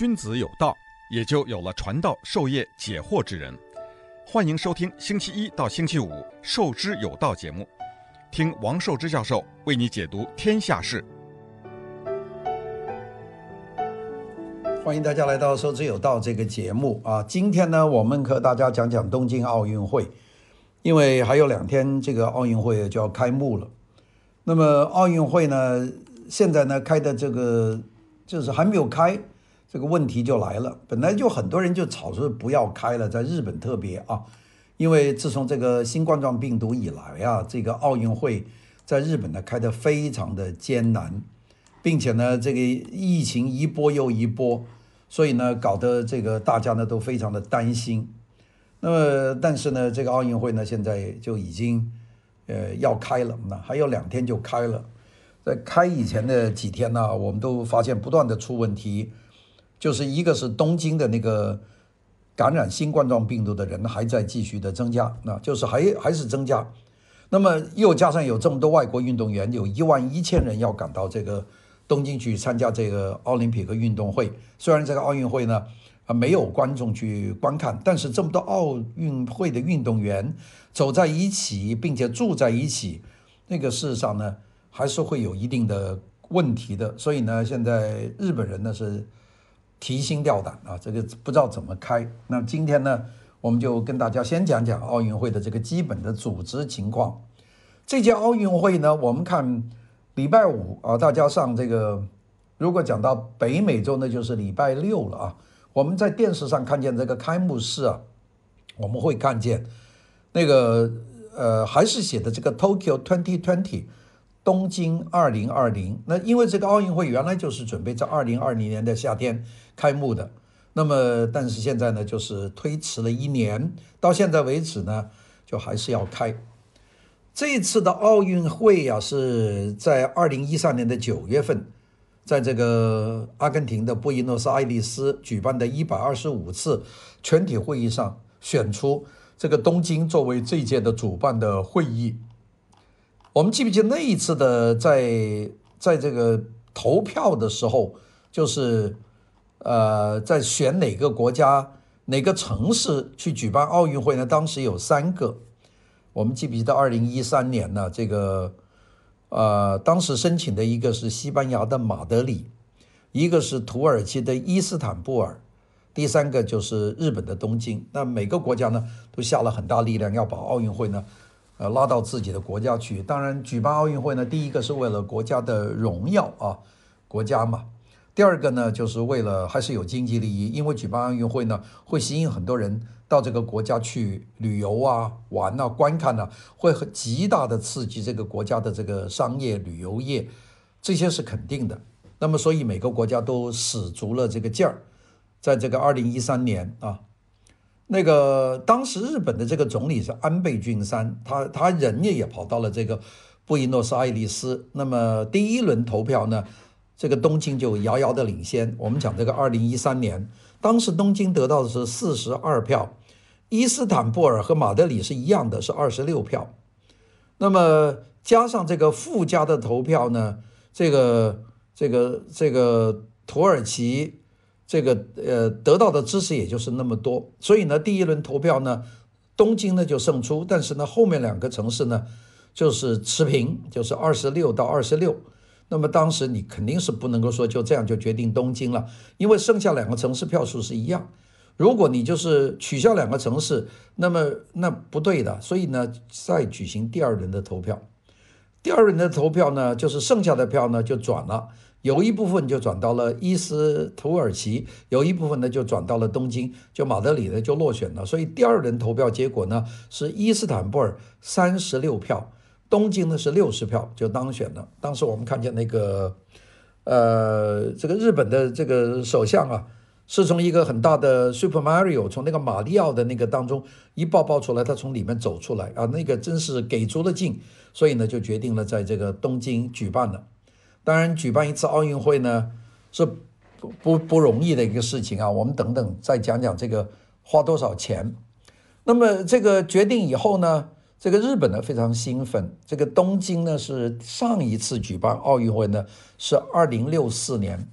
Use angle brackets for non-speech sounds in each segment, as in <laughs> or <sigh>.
君子有道，也就有了传道授业解惑之人。欢迎收听星期一到星期五《授之有道》节目，听王寿之教授为你解读天下事。欢迎大家来到《授之有道》这个节目啊！今天呢，我们和大家讲讲东京奥运会，因为还有两天这个奥运会就要开幕了。那么奥运会呢，现在呢开的这个就是还没有开。这个问题就来了，本来就很多人就吵说不要开了，在日本特别啊，因为自从这个新冠状病毒以来啊，这个奥运会在日本呢开得非常的艰难，并且呢这个疫情一波又一波，所以呢搞得这个大家呢都非常的担心。那么但是呢这个奥运会呢现在就已经呃要开了，那还有两天就开了，在开以前的几天呢，我们都发现不断的出问题。就是一个是东京的那个感染新冠状病毒的人还在继续的增加，那就是还还是增加，那么又加上有这么多外国运动员，有一万一千人要赶到这个东京去参加这个奥林匹克运动会。虽然这个奥运会呢啊没有观众去观看，但是这么多奥运会的运动员走在一起，并且住在一起，那个事实上呢还是会有一定的问题的。所以呢，现在日本人呢是。提心吊胆啊，这个不知道怎么开。那今天呢，我们就跟大家先讲讲奥运会的这个基本的组织情况。这届奥运会呢，我们看礼拜五啊，大家上这个，如果讲到北美洲，那就是礼拜六了啊。我们在电视上看见这个开幕式啊，我们会看见那个呃，还是写的这个 Tokyo Twenty Twenty。20 20,。东京二零二零，那因为这个奥运会原来就是准备在二零二零年的夏天开幕的，那么但是现在呢，就是推迟了一年，到现在为止呢，就还是要开。这次的奥运会呀，是在二零一三年的九月份，在这个阿根廷的布宜诺斯艾利斯举办的一百二十五次全体会议上选出这个东京作为这届的主办的会议。我们记不记得那一次的在在这个投票的时候，就是呃在选哪个国家哪个城市去举办奥运会呢？当时有三个，我们记不记得二零一三年呢？这个呃当时申请的一个是西班牙的马德里，一个是土耳其的伊斯坦布尔，第三个就是日本的东京。那每个国家呢都下了很大力量要把奥运会呢。呃，拉到自己的国家去。当然，举办奥运会呢，第一个是为了国家的荣耀啊，国家嘛。第二个呢，就是为了还是有经济利益，因为举办奥运会呢，会吸引很多人到这个国家去旅游啊、玩啊、观看啊，会极大的刺激这个国家的这个商业旅游业，这些是肯定的。那么，所以每个国家都使足了这个劲儿，在这个二零一三年啊。那个当时日本的这个总理是安倍晋三，他他人也也跑到了这个布宜诺斯艾利斯。那么第一轮投票呢，这个东京就遥遥的领先。我们讲这个二零一三年，当时东京得到的是四十二票，伊斯坦布尔和马德里是一样的，是二十六票。那么加上这个附加的投票呢，这个这个这个土耳其。这个呃得到的支持也就是那么多，所以呢，第一轮投票呢，东京呢就胜出，但是呢，后面两个城市呢就是持平，就是二十六到二十六。那么当时你肯定是不能够说就这样就决定东京了，因为剩下两个城市票数是一样。如果你就是取消两个城市，那么那不对的，所以呢，再举行第二轮的投票。第二轮的投票呢，就是剩下的票呢就转了。有一部分就转到了伊斯土耳其，有一部分呢就转到了东京，就马德里呢就落选了。所以第二轮投票结果呢是伊斯坦布尔三十六票，东京呢是六十票就当选了。当时我们看见那个，呃，这个日本的这个首相啊，是从一个很大的 Super Mario 从那个马里奥的那个当中一抱抱出来，他从里面走出来啊，那个真是给足了劲，所以呢就决定了在这个东京举办了。当然，举办一次奥运会呢，是不不不容易的一个事情啊。我们等等再讲讲这个花多少钱。那么这个决定以后呢，这个日本呢非常兴奋。这个东京呢是上一次举办奥运会呢是二零六四年，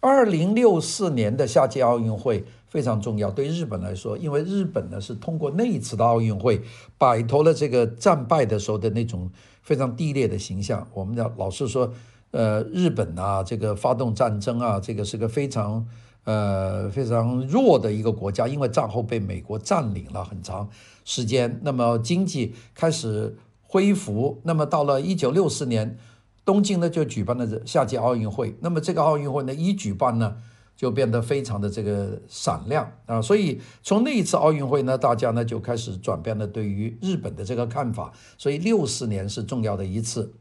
二零六四年的夏季奥运会非常重要，对日本来说，因为日本呢是通过那一次的奥运会摆脱了这个战败的时候的那种非常低劣的形象。我们要老师说，呃，日本啊，这个发动战争啊，这个是个非常呃非常弱的一个国家，因为战后被美国占领了很长时间，那么经济开始恢复，那么到了一九六四年。东京呢就举办了夏季奥运会，那么这个奥运会呢一举办呢就变得非常的这个闪亮啊，所以从那一次奥运会呢，大家呢就开始转变了对于日本的这个看法，所以六四年是重要的一次。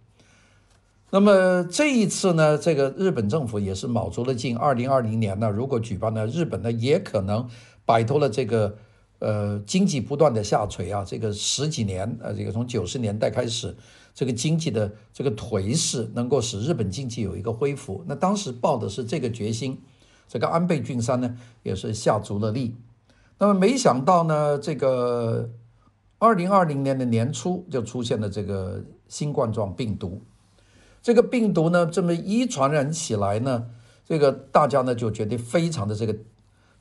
那么这一次呢，这个日本政府也是卯足了劲，二零二零年呢如果举办呢，日本呢也可能摆脱了这个呃经济不断的下垂啊，这个十几年呃这个从九十年代开始。这个经济的这个颓势能够使日本经济有一个恢复，那当时抱的是这个决心，这个安倍晋三呢也是下足了力。那么没想到呢，这个二零二零年的年初就出现了这个新冠状病毒，这个病毒呢这么一传染起来呢，这个大家呢就觉得非常的这个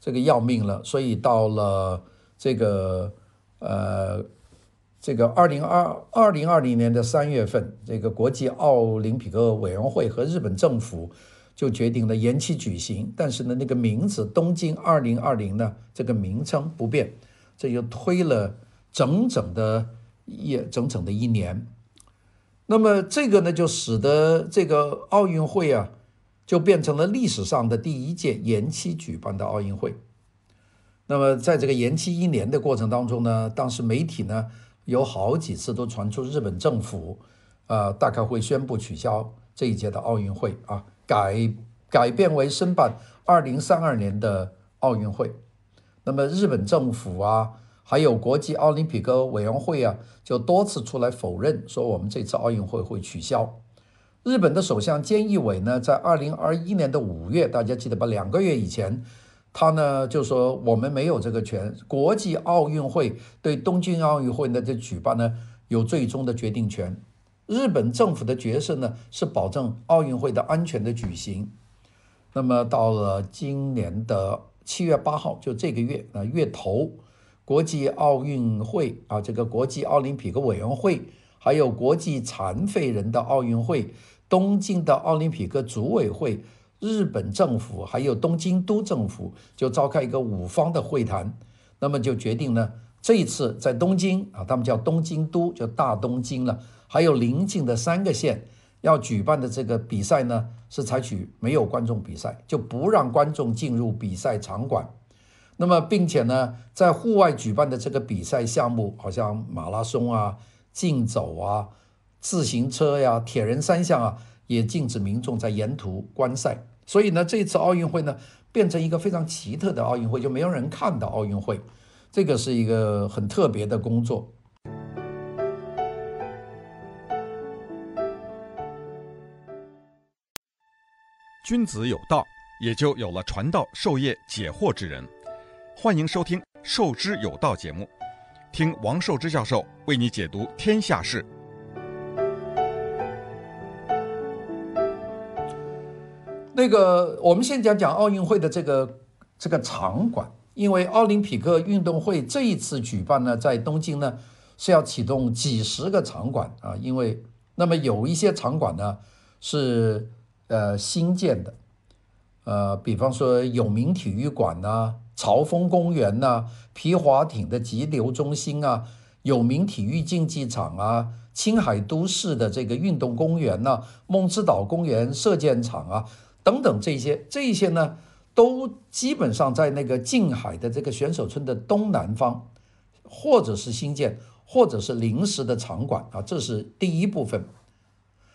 这个要命了，所以到了这个呃。这个二零二二零二零年的三月份，这个国际奥林匹克委员会和日本政府就决定了延期举行，但是呢，那个名字东京二零二零呢，这个名称不变，这就推了整整的一整整的一年。那么这个呢，就使得这个奥运会啊，就变成了历史上的第一届延期举办的奥运会。那么在这个延期一年的过程当中呢，当时媒体呢。有好几次都传出日本政府，呃，大概会宣布取消这一届的奥运会啊，改改变为申办二零三二年的奥运会。那么日本政府啊，还有国际奥林匹克委员会啊，就多次出来否认，说我们这次奥运会会取消。日本的首相菅义伟呢，在二零二一年的五月，大家记得吧？两个月以前。他呢就说，我们没有这个权，国际奥运会对东京奥运会的这举办呢有最终的决定权。日本政府的角色呢是保证奥运会的安全的举行。那么到了今年的七月八号，就这个月啊月头，国际奥运会啊这个国际奥林匹克委员会，还有国际残废人的奥运会，东京的奥林匹克组委会。日本政府还有东京都政府就召开一个五方的会谈，那么就决定呢，这一次在东京啊，他们叫东京都，就大东京了，还有邻近的三个县要举办的这个比赛呢，是采取没有观众比赛，就不让观众进入比赛场馆。那么并且呢，在户外举办的这个比赛项目，好像马拉松啊、竞走啊、自行车呀、铁人三项啊，也禁止民众在沿途观赛。所以呢，这次奥运会呢，变成一个非常奇特的奥运会，就没有人看到奥运会，这个是一个很特别的工作。君子有道，也就有了传道授业解惑之人。欢迎收听《授之有道》节目，听王寿之教授为你解读天下事。那个，我们先讲讲奥运会的这个这个场馆，因为奥林匹克运动会这一次举办呢，在东京呢是要启动几十个场馆啊，因为那么有一些场馆呢是呃新建的，呃，比方说有名体育馆呐、朝丰公园呐、皮划艇的急流中心啊、有名体育竞技场啊、青海都市的这个运动公园呐、梦之岛公园射箭场啊。等等，这些这些呢，都基本上在那个近海的这个选手村的东南方，或者是新建，或者是临时的场馆啊，这是第一部分。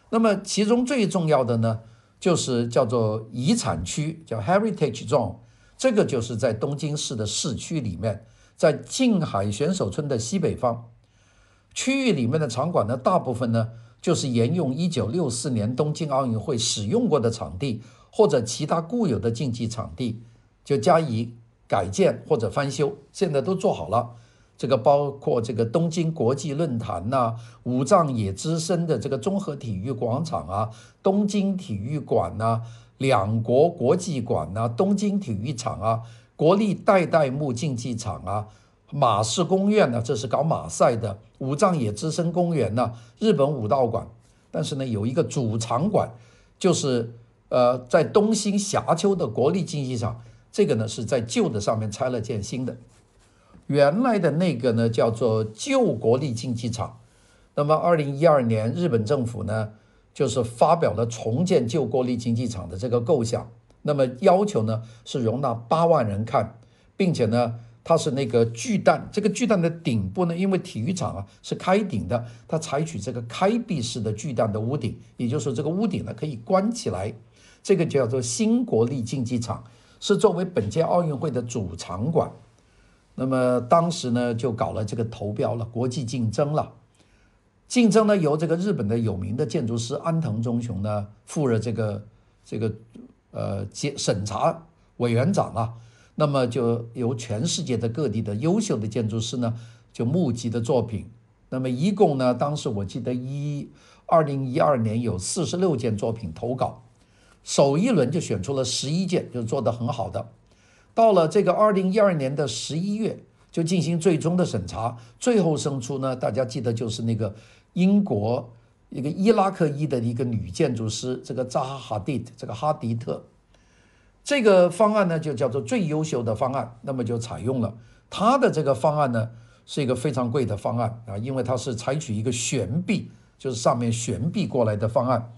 那么其中最重要的呢，就是叫做遗产区，叫 Heritage Zone，这个就是在东京市的市区里面，在近海选手村的西北方区域里面的场馆呢，大部分呢就是沿用一九六四年东京奥运会使用过的场地。或者其他固有的竞技场地，就加以改建或者翻修，现在都做好了。这个包括这个东京国际论坛呐、啊，武藏野之森的这个综合体育广场啊，东京体育馆呐、两国国际馆啊、东京体育场啊、国立代代木竞技场啊、马氏公园呢，这是搞马赛的；武藏野之森公园呢、啊，日本武道馆。但是呢，有一个主场馆，就是呃，在东兴霞丘的国立竞技场，这个呢是在旧的上面拆了建新的。原来的那个呢叫做旧国立竞技场。那么，二零一二年，日本政府呢就是发表了重建旧国立竞技场的这个构想。那么要求呢是容纳八万人看，并且呢。它是那个巨蛋，这个巨蛋的顶部呢，因为体育场啊是开顶的，它采取这个开闭式的巨蛋的屋顶，也就是这个屋顶呢可以关起来，这个叫做新国立竞技场，是作为本届奥运会的主场馆。那么当时呢就搞了这个投标了，国际竞争了，竞争呢由这个日本的有名的建筑师安藤忠雄呢负了这个这个呃检审查委员长啊。那么就由全世界的各地的优秀的建筑师呢，就募集的作品。那么一共呢，当时我记得一二零一二年有四十六件作品投稿，首一轮就选出了十一件，就做得很好的。到了这个二零一二年的十一月，就进行最终的审查，最后胜出呢，大家记得就是那个英国一个伊拉克裔的一个女建筑师，这个扎哈哈迪，这个哈迪特。这个方案呢，就叫做最优秀的方案，那么就采用了他的这个方案呢，是一个非常贵的方案啊，因为它是采取一个悬臂，就是上面悬臂过来的方案。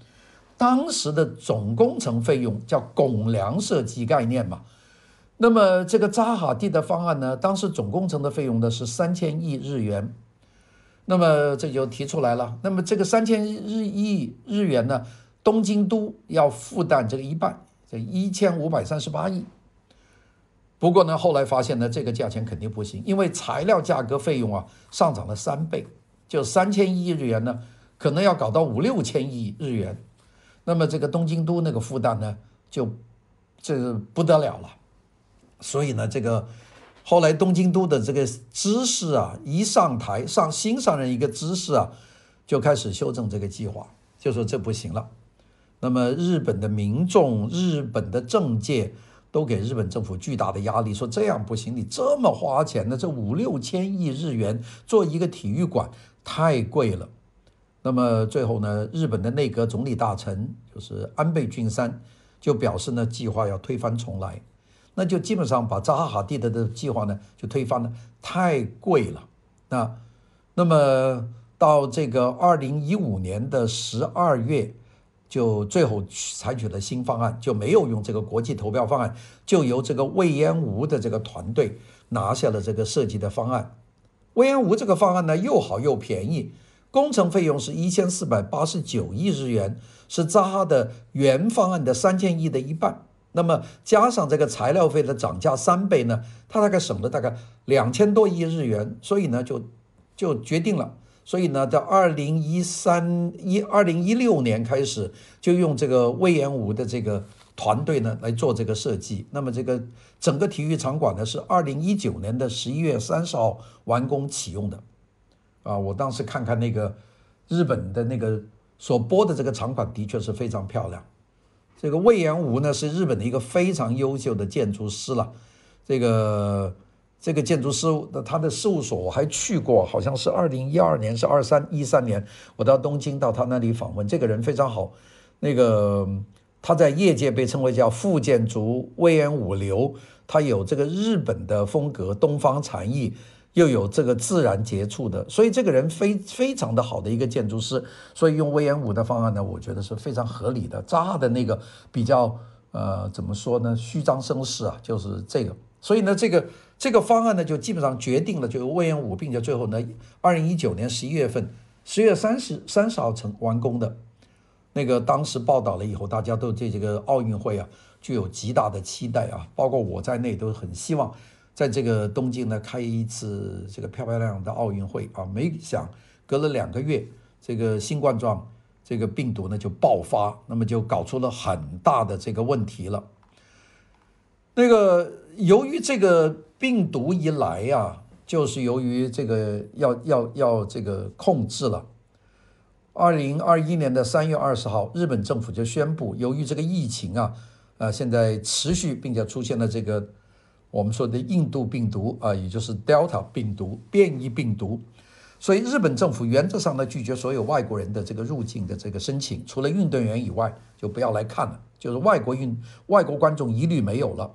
当时的总工程费用叫拱梁设计概念嘛，那么这个扎哈蒂的方案呢，当时总工程的费用呢是三千亿日元，那么这就提出来了，那么这个三千日亿日元呢，东京都要负担这个一半。这一千五百三十八亿，不过呢，后来发现呢，这个价钱肯定不行，因为材料价格费用啊上涨了三倍，就三千亿日元呢，可能要搞到五六千亿日元，那么这个东京都那个负担呢，就这不得了了。所以呢，这个后来东京都的这个知事啊，一上台上新上任一个知事啊，就开始修正这个计划，就说这不行了。那么日本的民众、日本的政界都给日本政府巨大的压力，说这样不行，你这么花钱呢？这五六千亿日元做一个体育馆太贵了。那么最后呢，日本的内阁总理大臣就是安倍晋三就表示呢，计划要推翻重来，那就基本上把扎哈哈蒂的的计划呢就推翻了，太贵了。那那么到这个二零一五年的十二月。就最后采取了新方案，就没有用这个国际投标方案，就由这个魏延吴的这个团队拿下了这个设计的方案。魏延吴这个方案呢，又好又便宜，工程费用是一千四百八十九亿日元，是扎哈的原方案的三千亿的一半。那么加上这个材料费的涨价三倍呢，他大概省了大概两千多亿日元，所以呢，就就决定了。所以呢，在二零一三一二零一六年开始，就用这个隈研吾的这个团队呢来做这个设计。那么这个整个体育场馆呢是二零一九年的十一月三十号完工启用的。啊，我当时看看那个日本的那个所播的这个场馆，的确是非常漂亮。这个隈研吾呢是日本的一个非常优秀的建筑师了。这个。这个建筑师的他的事务所我还去过，好像是二零一二年，是二三一三年，我到东京到他那里访问。这个人非常好，那个他在业界被称为叫富建筑隈研吾流，他有这个日本的风格，东方禅意，又有这个自然接触的，所以这个人非非常的好的一个建筑师。所以用隈研吾的方案呢，我觉得是非常合理的。扎的那个比较呃怎么说呢，虚张声势啊，就是这个。所以呢，这个。这个方案呢，就基本上决定了，就隈研吾，并且最后呢，二零一九年十一月份，十月三十三十号成完工的。那个当时报道了以后，大家都对这个奥运会啊具有极大的期待啊，包括我在内都很希望在这个东京呢开一次这个漂漂亮亮的奥运会啊。没想隔了两个月，这个新冠状这个病毒呢就爆发，那么就搞出了很大的这个问题了。那个由于这个。病毒一来呀、啊，就是由于这个要要要这个控制了。二零二一年的三月二十号，日本政府就宣布，由于这个疫情啊，呃，现在持续并且出现了这个我们说的印度病毒啊，也就是 Delta 病毒变异病毒。所以日本政府原则上呢拒绝所有外国人的这个入境的这个申请，除了运动员以外就不要来看了，就是外国运外国观众一律没有了。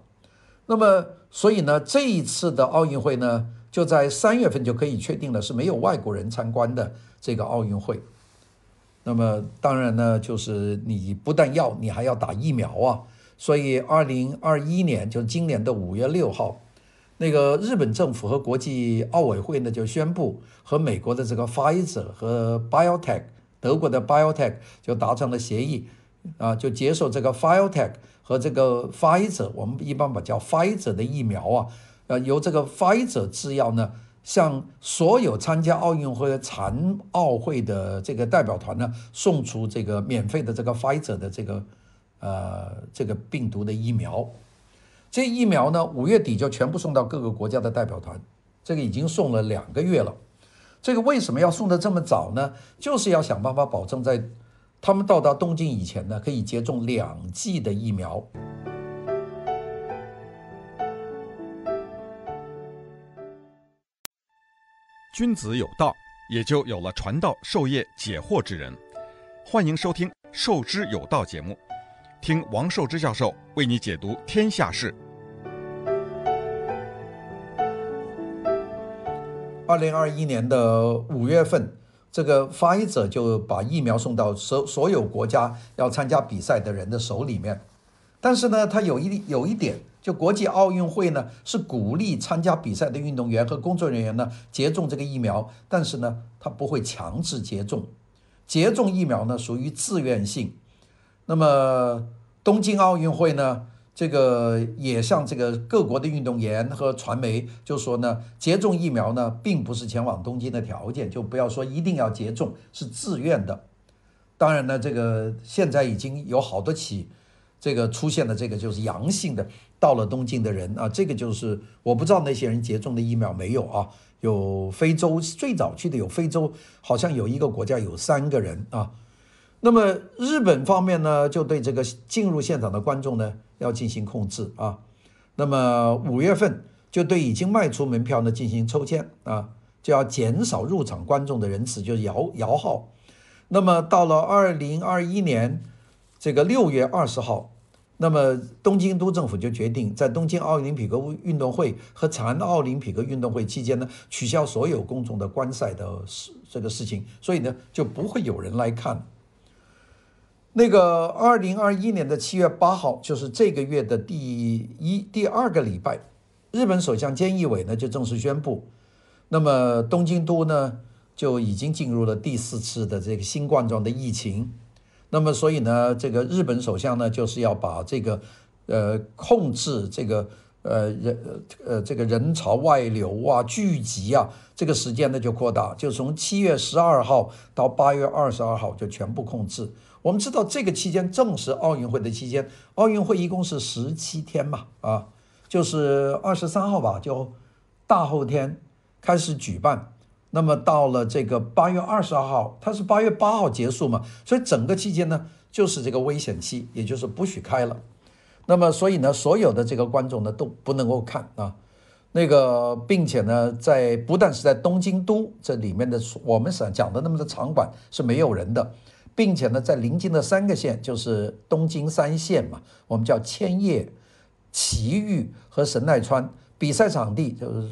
那么所以呢这一次的奥运会呢就在三月份就可以确定了是没有外国人参观的这个奥运会。那么当然呢就是你不但要你还要打疫苗啊，所以二零二一年就今年的五月六号。那个日本政府和国际奥委会呢，就宣布和美国的这个 Pfizer 和 BioTech 德国的 BioTech 就达成了协议，啊，就接受这个 BioTech 和这个 Pfizer，我们一般把叫 Pfizer 的疫苗啊，呃，由这个 Pfizer 制药呢，向所有参加奥运会、残奥会的这个代表团呢，送出这个免费的这个 Pfizer 的这个呃这个病毒的疫苗。这疫苗呢，五月底就全部送到各个国家的代表团，这个已经送了两个月了。这个为什么要送的这么早呢？就是要想办法保证在他们到达东京以前呢，可以接种两剂的疫苗。君子有道，也就有了传道授业解惑之人。欢迎收听《授之有道》节目，听王寿之教授为你解读天下事。二零二一年的五月份，这个 Pfizer 就把疫苗送到所所有国家要参加比赛的人的手里面。但是呢，他有一有一点，就国际奥运会呢是鼓励参加比赛的运动员和工作人员呢接种这个疫苗，但是呢，他不会强制接种。接种疫苗呢属于自愿性。那么东京奥运会呢？这个也向这个各国的运动员和传媒就说呢，接种疫苗呢，并不是前往东京的条件，就不要说一定要接种，是自愿的。当然呢，这个现在已经有好多起，这个出现了这个就是阳性的到了东京的人啊，这个就是我不知道那些人接种的疫苗没有啊？有非洲最早去的有非洲，好像有一个国家有三个人啊。那么日本方面呢，就对这个进入现场的观众呢，要进行控制啊。那么五月份就对已经卖出门票呢进行抽签啊，就要减少入场观众的人次，就是摇摇号。那么到了二零二一年这个六月二十号，那么东京都政府就决定在东京奥林匹克运动会和残奥林匹克运动会期间呢，取消所有公众的观赛的事这个事情，所以呢就不会有人来看。那个二零二一年的七月八号，就是这个月的第一第二个礼拜，日本首相菅义伟呢就正式宣布，那么东京都呢就已经进入了第四次的这个新冠状的疫情，那么所以呢，这个日本首相呢就是要把这个呃控制这个呃人呃这个人潮外流啊聚集啊这个时间呢就扩大，就从七月十二号到八月二十二号就全部控制。我们知道这个期间正是奥运会的期间，奥运会一共是十七天嘛，啊，就是二十三号吧，就大后天开始举办，那么到了这个八月二十二号，它是八月八号结束嘛，所以整个期间呢就是这个危险期，也就是不许开了。那么所以呢，所有的这个观众呢都不能够看啊，那个并且呢，在不但是在东京都这里面的我们所讲的那么多场馆是没有人的。并且呢，在临近的三个县，就是东京三县嘛，我们叫千叶、埼玉和神奈川，比赛场地就是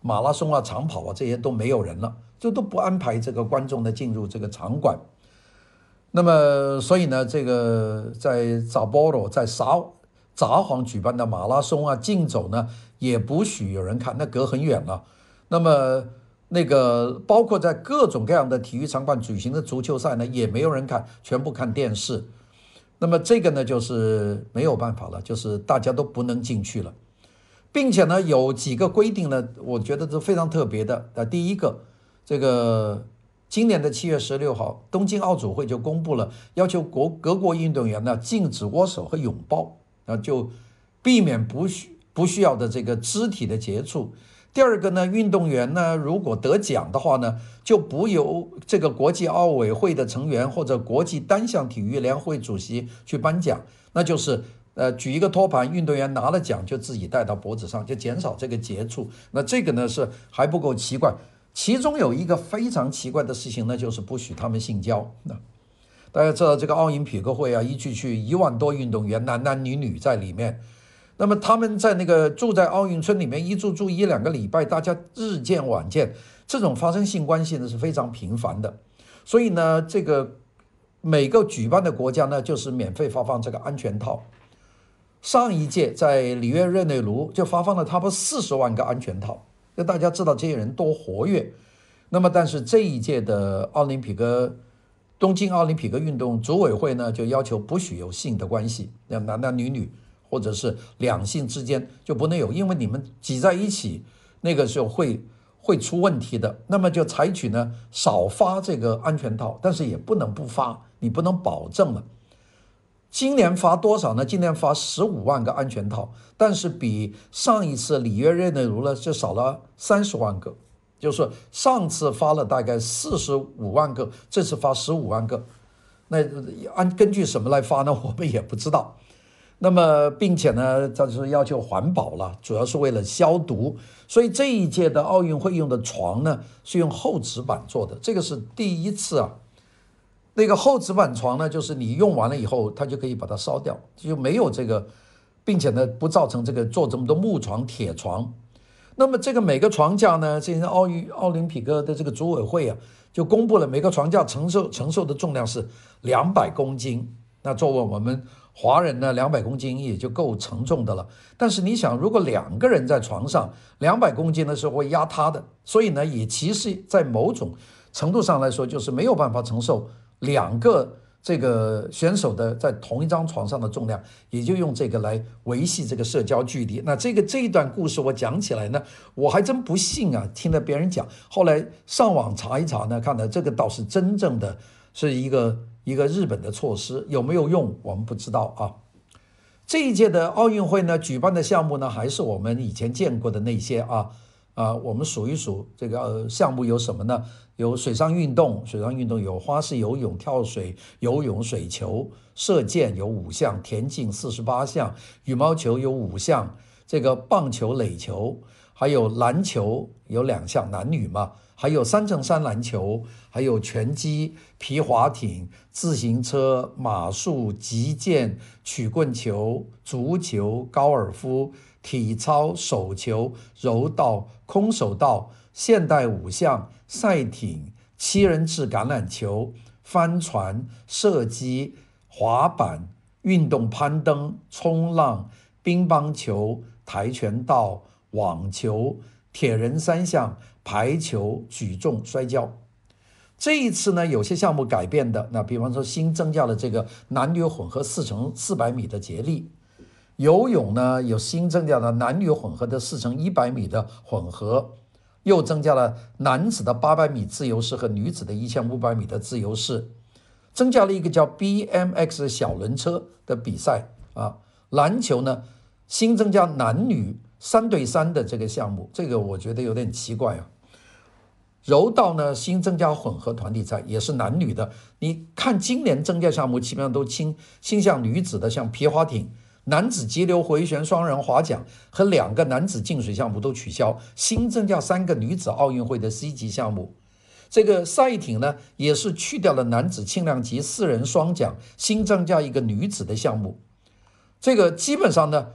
马拉松啊、长跑啊这些都没有人了，就都不安排这个观众呢进入这个场馆。那么，所以呢，这个在札幌、在札札幌举办的马拉松啊、竞走呢，也不许有人看，那隔很远了。那么。那个包括在各种各样的体育场馆举行的足球赛呢，也没有人看，全部看电视。那么这个呢，就是没有办法了，就是大家都不能进去了，并且呢，有几个规定呢，我觉得是非常特别的。啊，第一个，这个今年的七月十六号，东京奥组会就公布了，要求国各国运动员呢禁止握手和拥抱，啊，就避免不需不需要的这个肢体的接触。第二个呢，运动员呢，如果得奖的话呢，就不由这个国际奥委会的成员或者国际单项体育联会主席去颁奖，那就是呃，举一个托盘，运动员拿了奖就自己戴到脖子上，就减少这个接触。那这个呢是还不够奇怪，其中有一个非常奇怪的事情呢，就是不许他们性交。那 <laughs> 大家知道这个奥林匹克会啊，一去去一万多运动员，男男女女在里面。那么他们在那个住在奥运村里面一住住一两个礼拜，大家日见晚见，这种发生性关系呢是非常频繁的。所以呢，这个每个举办的国家呢，就是免费发放这个安全套。上一届在里约热内卢就发放了差不多四十万个安全套，那大家知道这些人多活跃。那么，但是这一届的奥林匹克东京奥林匹克运动组委会呢，就要求不许有性的关系，那男男女女或者是两性之间就不能有，因为你们挤在一起，那个时候会会出问题的。那么就采取呢少发这个安全套，但是也不能不发，你不能保证了。今年发多少呢？今年发十五万个安全套，但是比上一次里约热内卢呢就少了三十万个，就是上次发了大概四十五万个，这次发十五万个，那按根据什么来发呢？我们也不知道。那么并且呢，这是要求环保了，主要是为了消毒，所以这一届的奥运会用的床呢是用厚纸板做的，这个是第一次啊。那个厚纸板床呢，就是你用完了以后，它就可以把它烧掉，就没有这个，并且呢，不造成这个做这么多木床、铁床。那么这个每个床架呢，这些奥运奥林匹克的这个组委会啊，就公布了每个床架承受承受的重量是两百公斤。那作为我们华人呢，两百公斤也就够承重的了。但是你想，如果两个人在床上，两百公斤的时候会压塌的，所以呢，也其实在某种程度上来说，就是没有办法承受。两个这个选手的在同一张床上的重量，也就用这个来维系这个社交距离。那这个这一段故事我讲起来呢，我还真不信啊，听了别人讲，后来上网查一查呢，看到这个倒是真正的是一个一个日本的措施，有没有用我们不知道啊。这一届的奥运会呢，举办的项目呢，还是我们以前见过的那些啊。啊，我们数一数这个呃项目有什么呢？有水上运动，水上运动有花式游泳、跳水、游泳、水球、射箭有五项，田径四十八项，羽毛球有五项，这个棒球、垒球，还有篮球有两项，男女嘛，还有三乘三篮球，还有拳击、皮划艇、自行车、马术、击剑、曲棍球、足球、高尔夫。体操、手球、柔道、空手道、现代五项、赛艇、七人制橄榄球、帆船、射击、滑板、运动攀登、冲浪、乒乓球、跆拳道、网球、铁人三项、排球、举重、摔跤。这一次呢，有些项目改变的，那比方说新增加了这个男女混合四乘四百米的接力。游泳呢，有新增加了男女混合的四乘一百米的混合，又增加了男子的八百米自由式和女子的一千五百米的自由式，增加了一个叫 BMX 小轮车的比赛啊。篮球呢，新增加男女三对三的这个项目，这个我觉得有点奇怪啊。柔道呢，新增加混合团体赛，也是男女的。你看今年增加项目基本上都倾倾向女子的，像皮划艇。男子急流回旋双人划桨和两个男子进水项目都取消，新增加三个女子奥运会的 C 级项目。这个赛艇呢，也是去掉了男子轻量级四人双桨，新增加一个女子的项目。这个基本上呢，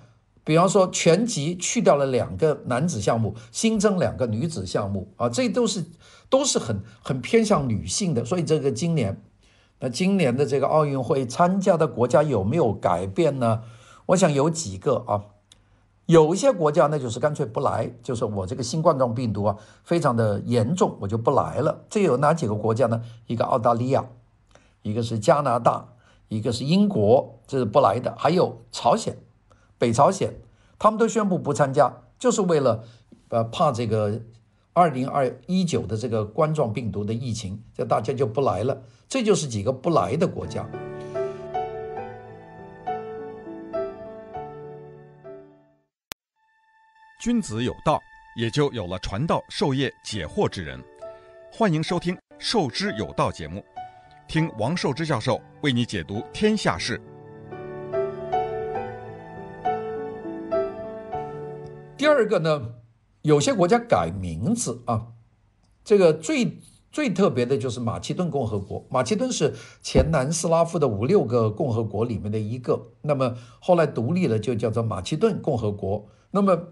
比方说全集去掉了两个男子项目，新增两个女子项目啊，这都是都是很很偏向女性的。所以这个今年，那今年的这个奥运会参加的国家有没有改变呢？我想有几个啊，有一些国家那，就是干脆不来，就是我这个新冠状病毒啊，非常的严重，我就不来了。这有哪几个国家呢？一个澳大利亚，一个是加拿大，一个是英国，这是不来的。还有朝鲜，北朝鲜，他们都宣布不参加，就是为了呃怕这个二零二一九的这个冠状病毒的疫情，这大家就不来了。这就是几个不来的国家。君子有道，也就有了传道授业解惑之人。欢迎收听《授之有道》节目，听王寿之教授为你解读天下事。第二个呢，有些国家改名字啊，这个最最特别的就是马其顿共和国。马其顿是前南斯拉夫的五六个共和国里面的一个，那么后来独立了，就叫做马其顿共和国。那么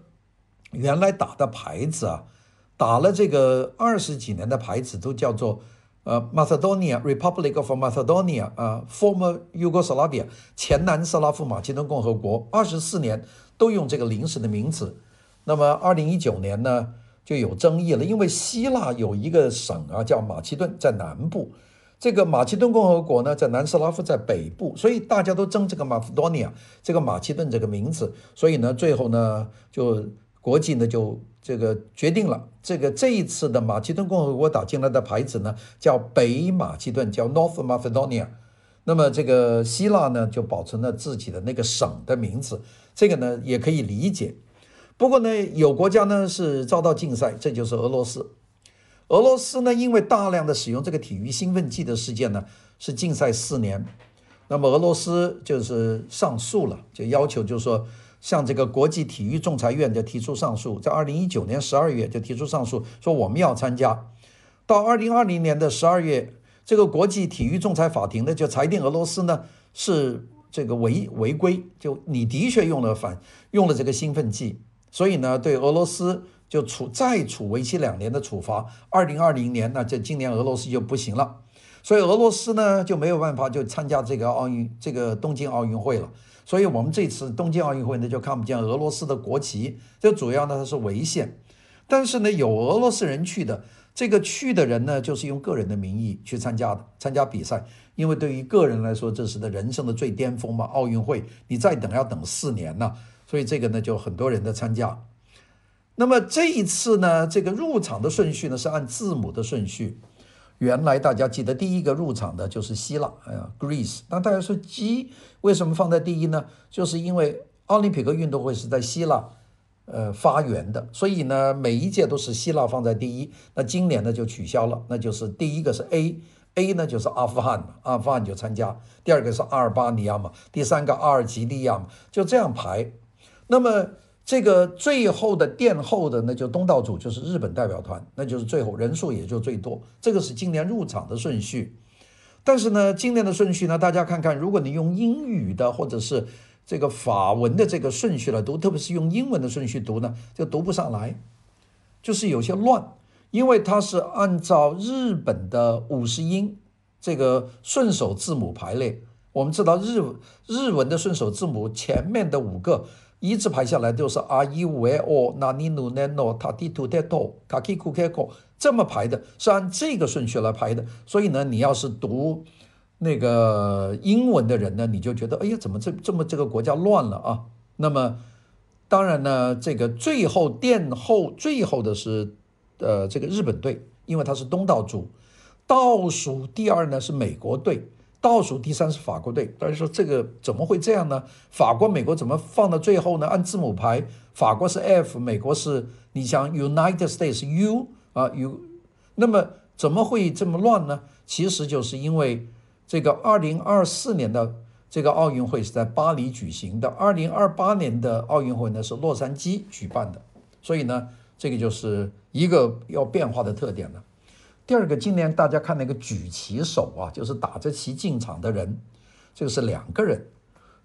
原来打的牌子啊，打了这个二十几年的牌子都叫做。呃，Macedonia Republic of Macedonia，呃，Former Yugoslavia，前南斯拉夫马其顿共和国，二十四年都用这个临时的名字。那么二零一九年呢，就有争议了，因为希腊有一个省啊叫马其顿，在南部，这个马其顿共和国呢在南斯拉夫在北部，所以大家都争这个 Macedonia 这个马其顿这个名字，所以呢，最后呢就国际呢就。这个决定了，这个这一次的马其顿共和国打进来的牌子呢，叫北马其顿，叫 North Macedonia。那么这个希腊呢，就保存了自己的那个省的名字，这个呢也可以理解。不过呢，有国家呢是遭到禁赛，这就是俄罗斯。俄罗斯呢，因为大量的使用这个体育兴奋剂的事件呢，是禁赛四年。那么俄罗斯就是上诉了，就要求就是说。向这个国际体育仲裁院就提出上诉，在二零一九年十二月就提出上诉，说我们要参加。到二零二零年的十二月，这个国际体育仲裁法庭呢就裁定俄罗斯呢是这个违违规，就你的确用了反用了这个兴奋剂，所以呢对俄罗斯就处再处为期两年的处罚。二零二零年那这今年俄罗斯就不行了，所以俄罗斯呢就没有办法就参加这个奥运这个东京奥运会了。所以，我们这次东京奥运会呢，就看不见俄罗斯的国旗。这主要呢，它是违宪。但是呢，有俄罗斯人去的，这个去的人呢，就是用个人的名义去参加的，参加比赛。因为对于个人来说，这是的人生的最巅峰嘛，奥运会，你再等要等四年呢。所以这个呢，就很多人的参加。那么这一次呢，这个入场的顺序呢，是按字母的顺序。原来大家记得第一个入场的就是希腊，哎呀，Greece。那大家说 G 为什么放在第一呢？就是因为奥林匹克运动会是在希腊，呃，发源的，所以呢，每一届都是希腊放在第一。那今年呢就取消了，那就是第一个是 A，A 呢就是阿富汗，阿富汗就参加。第二个是阿尔巴尼亚嘛，第三个阿尔及利亚嘛，就这样排。那么。这个最后的殿后的那就东道主就是日本代表团，那就是最后人数也就最多。这个是今年入场的顺序，但是呢，今年的顺序呢，大家看看，如果你用英语的或者是这个法文的这个顺序来读，特别是用英文的顺序读呢，就读不上来，就是有些乱，因为它是按照日本的五十音这个顺手字母排列。我们知道日日文的顺手字母前面的五个。一字排下来就是 a i u e o na ni nu ne no ta ti tu te to ka ki ku ke ko 这么排的，是按这个顺序来排的。所以呢，你要是读那个英文的人呢，你就觉得哎呀，怎么这这么这个国家乱了啊？那么当然呢，这个最后殿后最后的是呃这个日本队，因为他是东道主。倒数第二呢是美国队。倒数第三是法国队，大家说这个怎么会这样呢？法国、美国怎么放到最后呢？按字母排，法国是 F，美国是你想 United States U 啊 U，那么怎么会这么乱呢？其实就是因为这个二零二四年的这个奥运会是在巴黎举行的，二零二八年的奥运会呢是洛杉矶举办的，所以呢，这个就是一个要变化的特点了。第二个，今年大家看那个举旗手啊，就是打着旗进场的人，这个是两个人。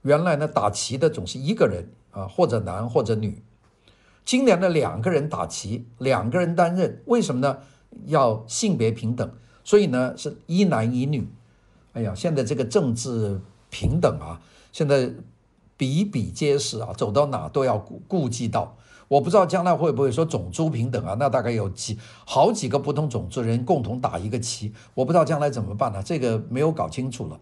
原来呢，打旗的总是一个人啊，或者男或者女。今年的两个人打旗，两个人担任，为什么呢？要性别平等，所以呢是一男一女。哎呀，现在这个政治平等啊，现在比比皆是啊，走到哪都要顾顾及到。我不知道将来会不会说种族平等啊？那大概有几好几个不同种族人共同打一个旗，我不知道将来怎么办呢？这个没有搞清楚了。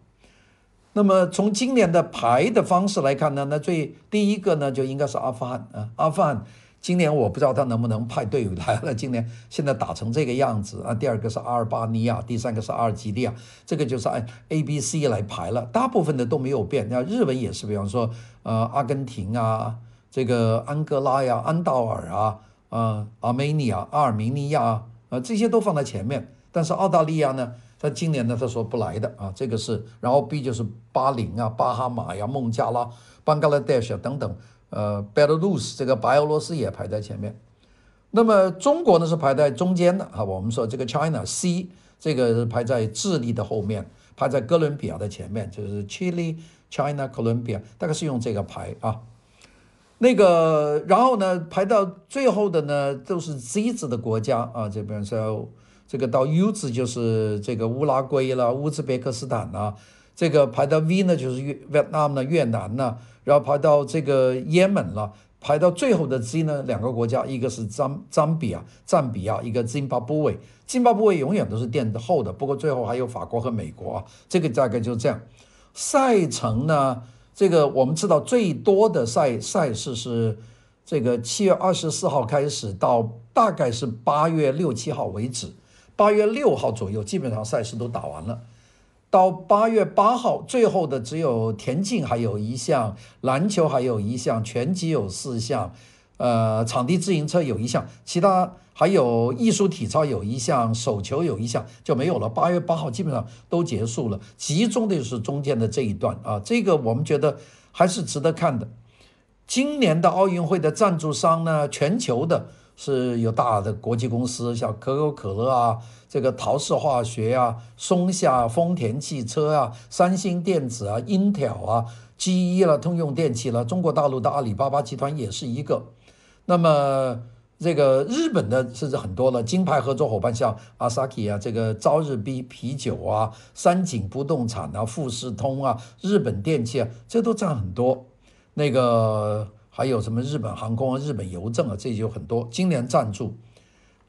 那么从今年的排的方式来看呢，那最第一个呢就应该是阿富汗啊。阿富汗今年我不知道他能不能派队伍来了。今年现在打成这个样子啊。第二个是阿尔巴尼亚，第三个是阿尔及利亚，这个就是按 A、B、C 来排了。大部分的都没有变。那日本也是，比方说呃阿根廷啊。这个安哥拉呀、安道尔啊、啊、阿美尼亚、阿尔明尼亚啊，这些都放在前面。但是澳大利亚呢，他今年呢，他说不来的啊，这个是。然后 B 就是巴林啊、巴哈马呀、孟加拉、班加拉 Desh 等等，呃，Belarus 这个白俄罗斯也排在前面。那么中国呢是排在中间的啊，我们说这个 China C 这个是排在智利的后面，排在哥伦比亚的前面，就是 Chile、China、Colombia，大概是用这个排啊。那个然后呢排到最后的呢都是 Z 字的国家啊，这边说这个到 U 字就是这个乌拉圭了、乌兹别克斯坦呐，这个排到 V 呢就是越南呢、越南呐，然后排到这个也门了。排到最后的 Z 呢，两个国家，一个是赞赞比亚，赞比亚，一个津巴布韦，津巴布韦永远都是垫后的，不过最后还有法国和美国啊，这个大概就这样。赛程呢，这个我们知道最多的赛赛事是这个七月二十四号开始到大概是八月六七号为止，八月六号左右基本上赛事都打完了。到八月八号，最后的只有田径还有一项，篮球还有一项，拳击有四项，呃，场地自行车有一项，其他还有艺术体操有一项，手球有一项就没有了。八月八号基本上都结束了，集中的就是中间的这一段啊，这个我们觉得还是值得看的。今年的奥运会的赞助商呢，全球的。是有大的国际公司，像可口可乐啊，这个陶氏化学啊，松下、丰田汽车啊，三星电子啊，Intel 啊，GE 了，通用电气了，中国大陆的阿里巴巴集团也是一个。那么这个日本的甚至很多了，金牌合作伙伴像 Asahi 啊，这个朝日啤啤酒啊，三井不动产啊，富士通啊，日本电器啊，这都占很多。那个。还有什么日本航空啊、日本邮政啊，这就很多。今年赞助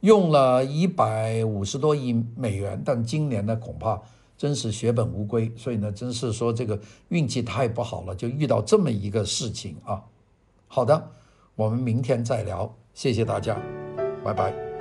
用了一百五十多亿美元，但今年呢，恐怕真是血本无归。所以呢，真是说这个运气太不好了，就遇到这么一个事情啊。好的，我们明天再聊，谢谢大家，拜拜。